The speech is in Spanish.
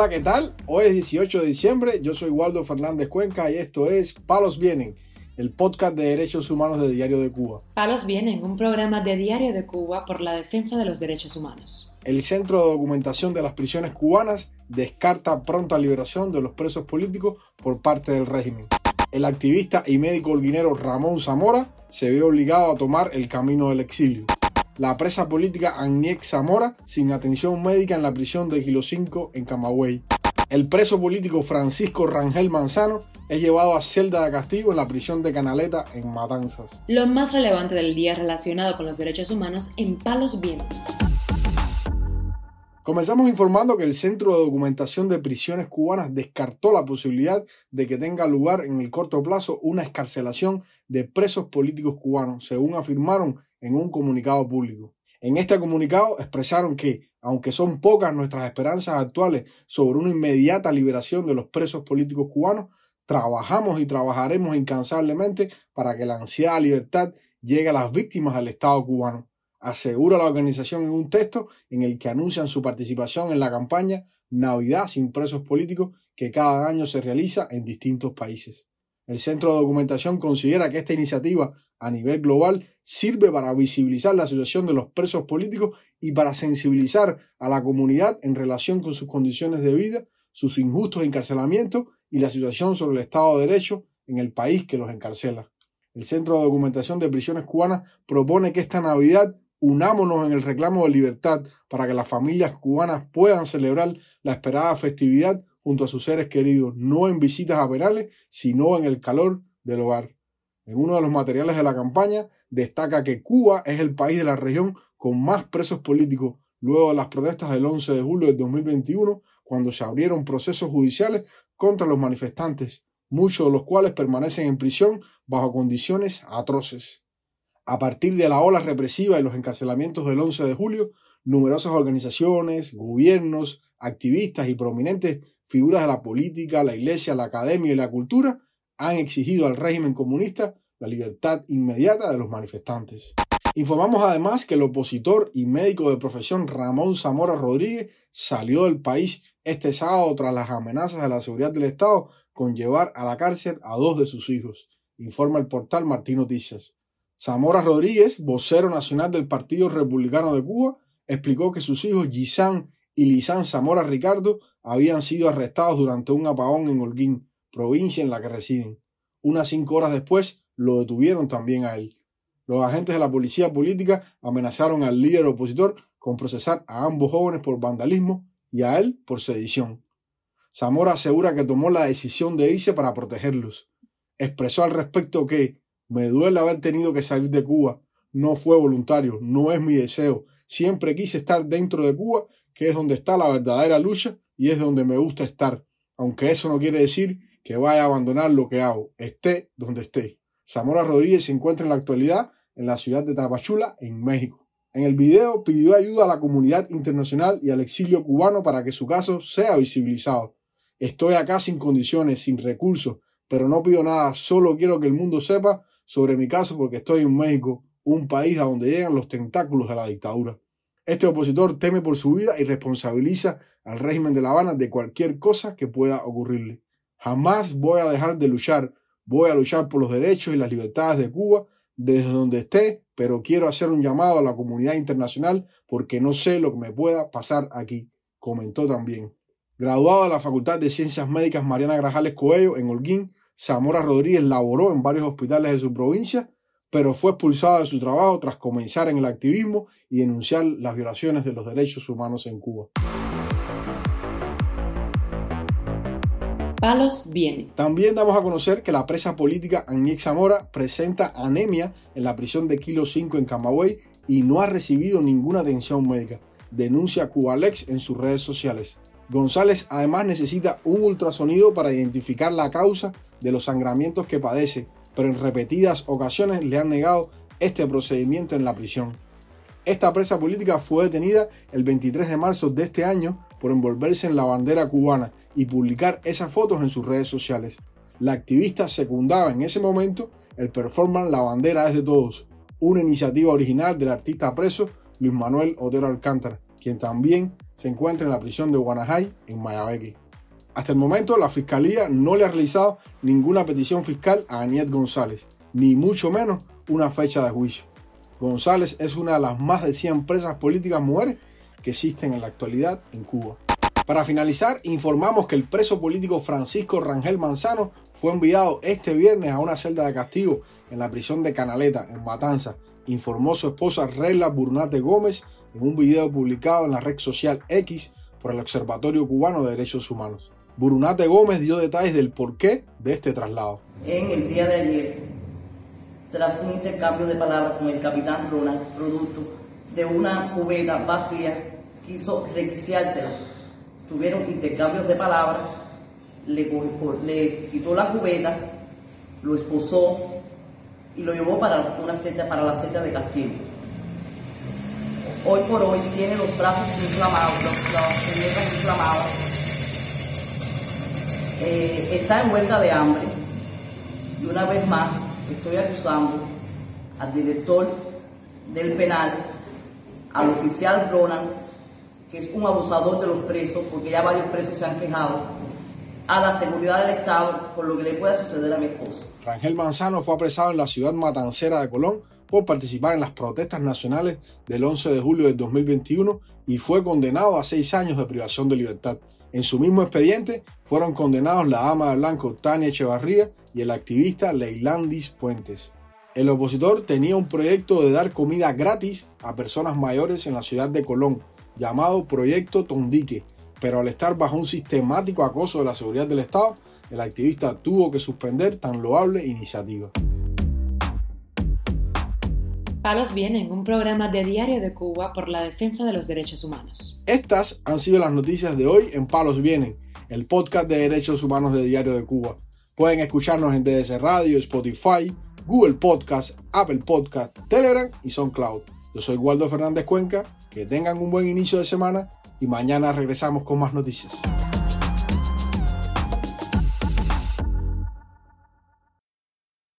Hola, ¿qué tal? Hoy es 18 de diciembre, yo soy Waldo Fernández Cuenca y esto es Palos Vienen, el podcast de derechos humanos de Diario de Cuba. Palos Vienen, un programa de Diario de Cuba por la defensa de los derechos humanos. El Centro de Documentación de las Prisiones Cubanas descarta pronta liberación de los presos políticos por parte del régimen. El activista y médico holguinero Ramón Zamora se vio obligado a tomar el camino del exilio la presa política Agniek Zamora sin atención médica en la prisión de Kilo 5 en Camagüey. El preso político Francisco Rangel Manzano es llevado a celda de castigo en la prisión de Canaleta en Matanzas. Lo más relevante del día relacionado con los derechos humanos en Palos Vientos. Comenzamos informando que el Centro de Documentación de Prisiones Cubanas descartó la posibilidad de que tenga lugar en el corto plazo una escarcelación de presos políticos cubanos, según afirmaron en un comunicado público. En este comunicado expresaron que, aunque son pocas nuestras esperanzas actuales sobre una inmediata liberación de los presos políticos cubanos, trabajamos y trabajaremos incansablemente para que la ansiada libertad llegue a las víctimas del Estado cubano. Asegura la organización en un texto en el que anuncian su participación en la campaña Navidad sin presos políticos que cada año se realiza en distintos países. El Centro de Documentación considera que esta iniciativa a nivel global sirve para visibilizar la situación de los presos políticos y para sensibilizar a la comunidad en relación con sus condiciones de vida, sus injustos encarcelamientos y la situación sobre el Estado de Derecho en el país que los encarcela. El Centro de Documentación de Prisiones Cubanas propone que esta Navidad unámonos en el reclamo de libertad para que las familias cubanas puedan celebrar la esperada festividad junto a sus seres queridos, no en visitas a penales, sino en el calor del hogar. En uno de los materiales de la campaña destaca que Cuba es el país de la región con más presos políticos luego de las protestas del 11 de julio de 2021, cuando se abrieron procesos judiciales contra los manifestantes, muchos de los cuales permanecen en prisión bajo condiciones atroces. A partir de la ola represiva y los encarcelamientos del 11 de julio, numerosas organizaciones, gobiernos, activistas y prominentes figuras de la política, la iglesia, la academia y la cultura han exigido al régimen comunista la libertad inmediata de los manifestantes. Informamos además que el opositor y médico de profesión Ramón Zamora Rodríguez salió del país este sábado tras las amenazas de la seguridad del Estado con llevar a la cárcel a dos de sus hijos, informa el portal Martín Noticias. Zamora Rodríguez, vocero nacional del Partido Republicano de Cuba, explicó que sus hijos Gisán y Lisán Zamora Ricardo habían sido arrestados durante un apagón en Holguín, provincia en la que residen. Unas cinco horas después lo detuvieron también a él. Los agentes de la policía política amenazaron al líder opositor con procesar a ambos jóvenes por vandalismo y a él por sedición. Zamora asegura que tomó la decisión de irse para protegerlos. Expresó al respecto que me duele haber tenido que salir de Cuba. No fue voluntario, no es mi deseo. Siempre quise estar dentro de Cuba, que es donde está la verdadera lucha y es donde me gusta estar. Aunque eso no quiere decir que vaya a abandonar lo que hago, esté donde esté. Zamora Rodríguez se encuentra en la actualidad en la ciudad de Tapachula, en México. En el video pidió ayuda a la comunidad internacional y al exilio cubano para que su caso sea visibilizado. Estoy acá sin condiciones, sin recursos, pero no pido nada, solo quiero que el mundo sepa sobre mi caso porque estoy en México, un país a donde llegan los tentáculos de la dictadura. Este opositor teme por su vida y responsabiliza al régimen de La Habana de cualquier cosa que pueda ocurrirle. Jamás voy a dejar de luchar. Voy a luchar por los derechos y las libertades de Cuba desde donde esté, pero quiero hacer un llamado a la comunidad internacional porque no sé lo que me pueda pasar aquí, comentó también. Graduado de la Facultad de Ciencias Médicas Mariana Grajales Coelho en Holguín, Zamora Rodríguez laboró en varios hospitales de su provincia, pero fue expulsado de su trabajo tras comenzar en el activismo y denunciar las violaciones de los derechos humanos en Cuba. Palos viene. También damos a conocer que la presa política Agniek Zamora presenta anemia en la prisión de Kilo 5 en Camagüey y no ha recibido ninguna atención médica. Denuncia Cubalex en sus redes sociales. González además necesita un ultrasonido para identificar la causa de los sangramientos que padece, pero en repetidas ocasiones le han negado este procedimiento en la prisión. Esta presa política fue detenida el 23 de marzo de este año por envolverse en la bandera cubana y publicar esas fotos en sus redes sociales. La activista secundaba en ese momento el performance La bandera es de todos, una iniciativa original del artista preso Luis Manuel Otero Alcántara, quien también se encuentra en la prisión de Guanajay, en Mayabeque. Hasta el momento, la Fiscalía no le ha realizado ninguna petición fiscal a Aniet González, ni mucho menos una fecha de juicio. González es una de las más de 100 presas políticas mujeres que existen en la actualidad en Cuba. Para finalizar, informamos que el preso político Francisco Rangel Manzano fue enviado este viernes a una celda de castigo en la prisión de Canaleta, en Matanza, informó su esposa Reyla Burnate Gómez en un video publicado en la red social X por el Observatorio Cubano de Derechos Humanos. Brunate Gómez dio detalles del porqué de este traslado. En el día de ayer, tras un intercambio de palabras con el capitán Ronald, producto de una cubeta vacía, quiso requisiársela. Tuvieron intercambios de palabras, le, le quitó la cubeta, lo esposó y lo llevó para, una seta, para la seta de castigo. Hoy por hoy tiene los brazos inflamados, las piernas inflamadas eh, está en huelga de hambre y una vez más estoy acusando al director del penal, al oficial Ronald, que es un abusador de los presos, porque ya varios presos se han quejado, a la seguridad del Estado por lo que le pueda suceder a mi esposo. Rangel Manzano fue apresado en la ciudad matancera de Colón por participar en las protestas nacionales del 11 de julio del 2021 y fue condenado a seis años de privación de libertad. En su mismo expediente fueron condenados la ama de blanco Tania Echevarría y el activista Leilandis Puentes. El opositor tenía un proyecto de dar comida gratis a personas mayores en la ciudad de Colón, llamado Proyecto Tondique, pero al estar bajo un sistemático acoso de la seguridad del Estado, el activista tuvo que suspender tan loable iniciativa. Palos Vienen, un programa de Diario de Cuba por la defensa de los derechos humanos. Estas han sido las noticias de hoy en Palos Vienen, el podcast de derechos humanos de Diario de Cuba. Pueden escucharnos en DS Radio, Spotify, Google Podcast, Apple Podcast, Telegram y SoundCloud. Yo soy Waldo Fernández Cuenca, que tengan un buen inicio de semana y mañana regresamos con más noticias.